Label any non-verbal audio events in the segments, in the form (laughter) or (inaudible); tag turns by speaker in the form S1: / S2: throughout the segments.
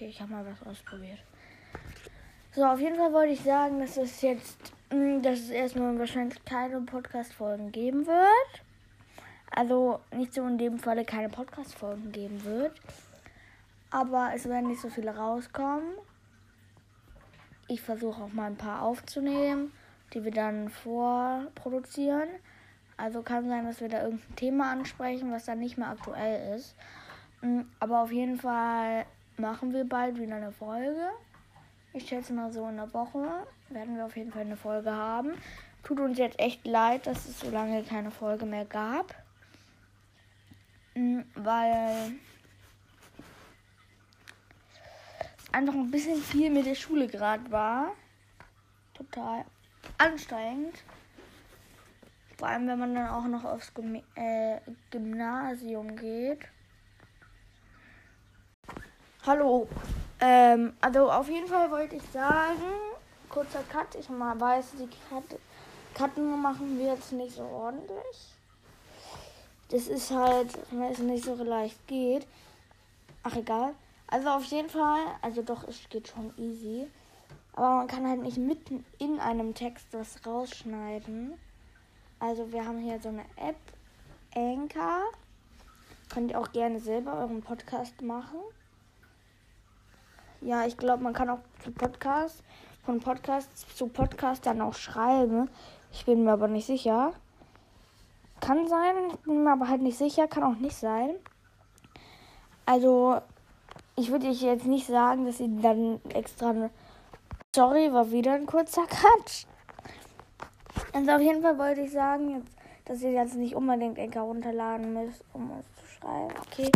S1: Okay, ich habe mal was ausprobiert. So, auf jeden Fall wollte ich sagen, dass es jetzt, mm, dass es erstmal wahrscheinlich keine Podcast-Folgen geben wird. Also nicht so in dem Falle keine Podcast-Folgen geben wird. Aber es werden nicht so viele rauskommen. Ich versuche auch mal ein paar aufzunehmen, die wir dann vorproduzieren. Also kann sein, dass wir da irgendein Thema ansprechen, was dann nicht mehr aktuell ist. Mm, aber auf jeden Fall machen wir bald wieder eine Folge. Ich schätze mal so in einer Woche werden wir auf jeden Fall eine Folge haben. Tut uns jetzt echt leid, dass es so lange keine Folge mehr gab. Mm, weil es einfach ein bisschen viel mit der Schule gerade war. Total anstrengend. Vor allem, wenn man dann auch noch aufs äh, Gymnasium geht. Hallo. Ähm, also auf jeden Fall wollte ich sagen, kurzer Cut. Ich mal weiß, die Cut machen wir jetzt nicht so ordentlich. Das ist halt, weil es nicht so leicht geht. Ach egal. Also auf jeden Fall, also doch, es geht schon easy. Aber man kann halt nicht mitten in einem Text was rausschneiden. Also wir haben hier so eine App, Anchor. Könnt ihr auch gerne selber euren Podcast machen. Ja, ich glaube, man kann auch zu Podcast, von Podcast zu Podcast dann auch schreiben. Ich bin mir aber nicht sicher. Kann sein, bin mir aber halt nicht sicher, kann auch nicht sein. Also, ich würde jetzt nicht sagen, dass sie dann extra. Sorry, war wieder ein kurzer Cut. Also auf jeden Fall wollte ich sagen, jetzt, dass ihr jetzt nicht unbedingt Enker runterladen müsst, um uns zu schreiben. Okay.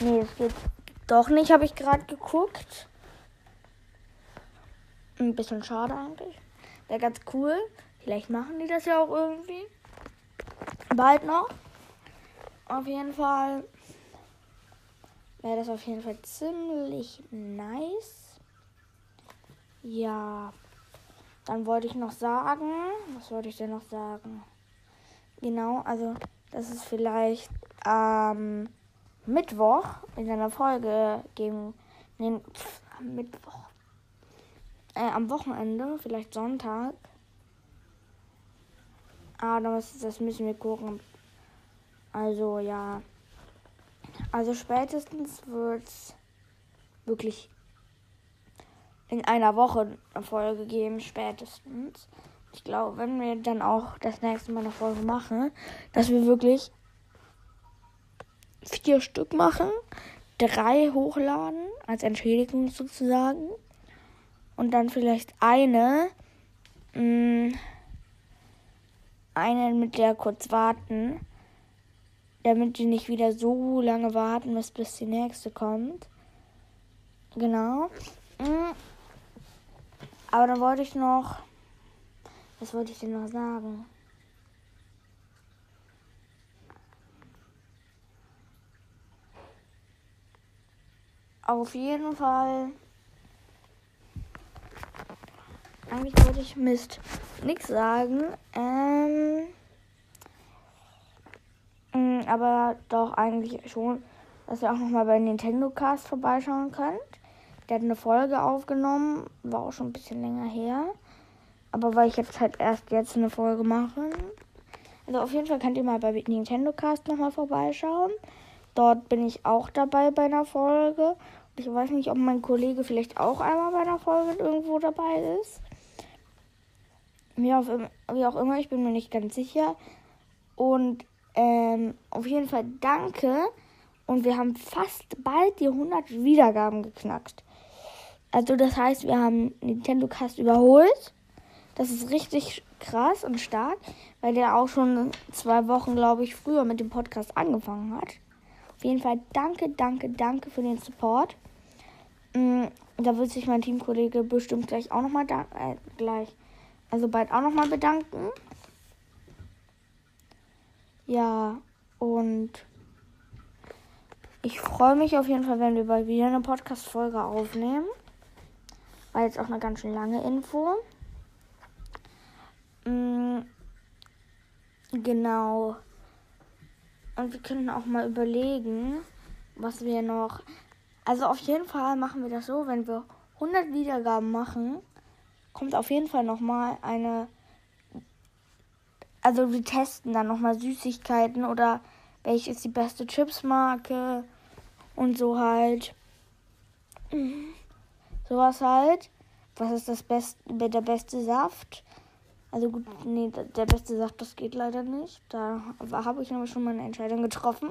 S1: Nee, es geht doch nicht, habe ich gerade geguckt. Ein bisschen schade eigentlich. Wäre ganz cool. Vielleicht machen die das ja auch irgendwie. Bald noch. Auf jeden Fall wäre das auf jeden Fall ziemlich nice. Ja. Dann wollte ich noch sagen, was wollte ich denn noch sagen? Genau, also, dass es vielleicht am Mittwoch in einer Folge geben. Nee, pff, Mittwoch. Äh, am Wochenende, vielleicht Sonntag. Ah, das, das müssen wir gucken. Also, ja. Also, spätestens wird es wirklich in einer Woche eine Folge geben, spätestens. Ich glaube, wenn wir dann auch das nächste Mal eine Folge machen, dass wir wirklich vier Stück machen, drei hochladen, als Entschädigung sozusagen. Und dann vielleicht eine, mh, mm, eine mit der kurz warten, damit die nicht wieder so lange warten müssen, bis die nächste kommt. Genau. Mh. Mm. Aber dann wollte ich noch. Was wollte ich denn noch sagen? Auf jeden Fall. Eigentlich wollte ich Mist nichts sagen. Ähm, mm, aber doch eigentlich schon, dass ihr auch noch mal bei Nintendo Cast vorbeischauen könnt. Der hat eine Folge aufgenommen, war auch schon ein bisschen länger her. Aber weil ich jetzt halt erst jetzt eine Folge mache. Also auf jeden Fall könnt ihr mal bei Nintendo Cast nochmal vorbeischauen. Dort bin ich auch dabei bei einer Folge. Ich weiß nicht, ob mein Kollege vielleicht auch einmal bei einer Folge irgendwo dabei ist. Wie auch, wie auch immer, ich bin mir nicht ganz sicher. Und ähm, auf jeden Fall danke. Und wir haben fast bald die 100 Wiedergaben geknackt. Also das heißt, wir haben Nintendo Cast überholt. Das ist richtig krass und stark, weil der auch schon zwei Wochen, glaube ich, früher mit dem Podcast angefangen hat. Auf jeden Fall danke, danke, danke für den Support. Mhm, da wird sich mein Teamkollege bestimmt gleich auch nochmal äh, gleich, also bald auch nochmal bedanken. Ja, und ich freue mich auf jeden Fall, wenn wir bald wieder eine Podcast-Folge aufnehmen. War jetzt auch eine ganz schön lange Info. Mhm, genau. Und wir können auch mal überlegen, was wir noch. Also auf jeden Fall machen wir das so, wenn wir 100 Wiedergaben machen, kommt auf jeden Fall nochmal eine. Also wir testen dann nochmal Süßigkeiten oder welche ist die beste Chipsmarke und so halt. Sowas halt. Was ist das beste, der beste Saft? Also gut, nee, der beste Saft, das geht leider nicht. Da habe ich nämlich schon mal eine Entscheidung getroffen.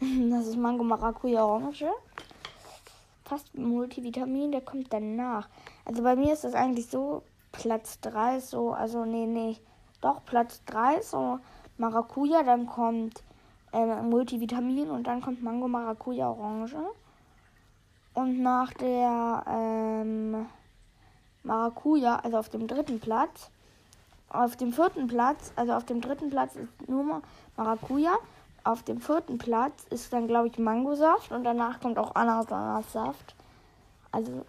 S1: (laughs) Das ist Mango Maracuja Orange. Fast Multivitamin, der kommt danach. Also bei mir ist das eigentlich so, Platz 3 so, also nee, nee, doch Platz 3 so Maracuja, dann kommt äh, Multivitamin und dann kommt Mango Maracuja Orange. Und nach der ähm, Maracuja, also auf dem dritten Platz, auf dem vierten Platz, also auf dem dritten Platz ist nur Maracuja. Auf dem vierten Platz ist dann, glaube ich, Mangosaft und danach kommt auch Ananassaft. Also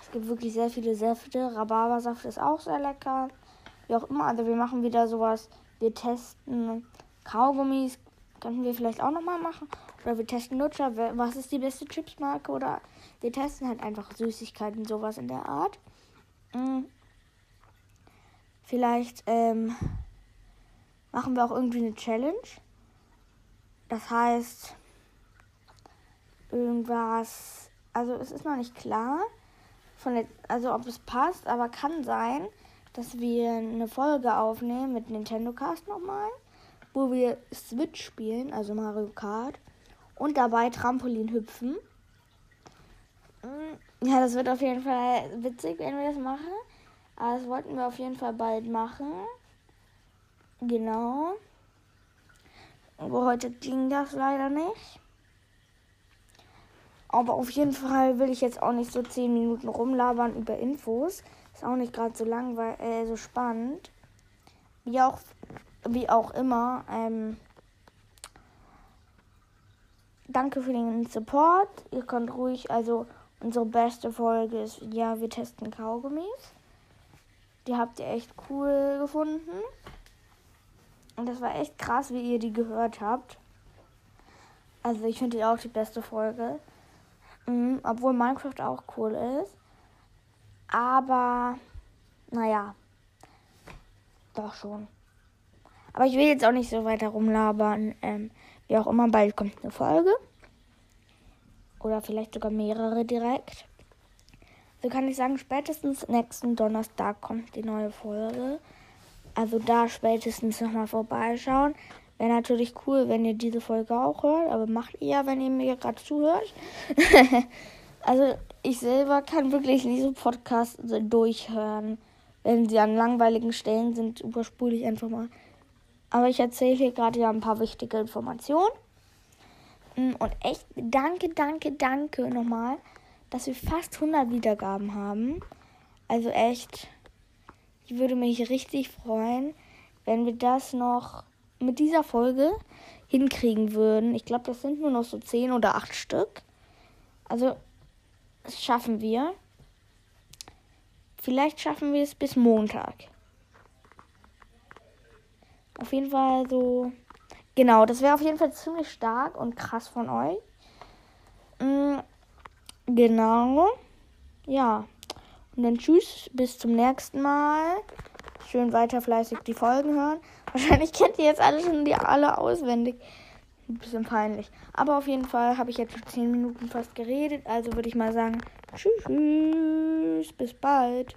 S1: es gibt wirklich sehr viele Säfte. Rhabarbersaft ist auch sehr lecker. Wie auch immer, also wir machen wieder sowas. Wir testen Kaugummis, könnten wir vielleicht auch nochmal machen. Oder wir testen Lutscher, was ist die beste Chipsmarke. Oder wir testen halt einfach Süßigkeiten, sowas in der Art. Mhm. Vielleicht ähm, machen wir auch irgendwie eine Challenge. Das heißt, irgendwas, also es ist noch nicht klar, von der, also ob es passt, aber kann sein, dass wir eine Folge aufnehmen mit Nintendo Cast nochmal, wo wir Switch spielen, also Mario Kart, und dabei Trampolin hüpfen. Mm, ja, das wird auf jeden Fall witzig, wenn wir das machen. Aber das wollten wir auf jeden Fall bald machen. Genau. Aber heute ging das leider nicht. Aber auf jeden Fall will ich jetzt auch nicht so 10 Minuten rumlabern über Infos. Ist auch nicht gerade so langweilig, äh, so spannend. Wie auch, wie auch immer. Ähm, danke für den Support. Ihr könnt ruhig, also unsere beste Folge ist, ja, wir testen Kaugummis. Die habt ihr echt cool gefunden. Und das war echt krass, wie ihr die gehört habt. Also ich finde die auch die beste Folge. Mhm, obwohl Minecraft auch cool ist. Aber, naja. Doch schon. Aber ich will jetzt auch nicht so weiter rumlabern. Ähm, wie auch immer, bald kommt eine Folge. Oder vielleicht sogar mehrere direkt. So kann ich sagen, spätestens nächsten Donnerstag kommt die neue Folge. Also da spätestens nochmal vorbeischauen. Wäre natürlich cool, wenn ihr diese Folge auch hört, aber macht ihr ja, wenn ihr mir gerade zuhört. (laughs) also ich selber kann wirklich diese Podcasts durchhören. Wenn sie an langweiligen Stellen sind, überspule ich einfach mal. Aber ich erzähle hier gerade ja ein paar wichtige Informationen. Mm, und echt danke, danke, danke nochmal dass wir fast 100 Wiedergaben haben. Also echt, ich würde mich richtig freuen, wenn wir das noch mit dieser Folge hinkriegen würden. Ich glaube, das sind nur noch so 10 oder 8 Stück. Also, das schaffen wir. Vielleicht schaffen wir es bis Montag. Auf jeden Fall so. Genau, das wäre auf jeden Fall ziemlich stark und krass von euch. Mm, Genau. Ja. Und dann tschüss, bis zum nächsten Mal. Schön weiter fleißig die Folgen hören. (laughs) Wahrscheinlich kennt ihr jetzt alle schon die alle auswendig. Ein bisschen peinlich. Aber auf jeden Fall habe ich jetzt schon 10 Minuten fast geredet. Also würde ich mal sagen, tschüss, bis bald.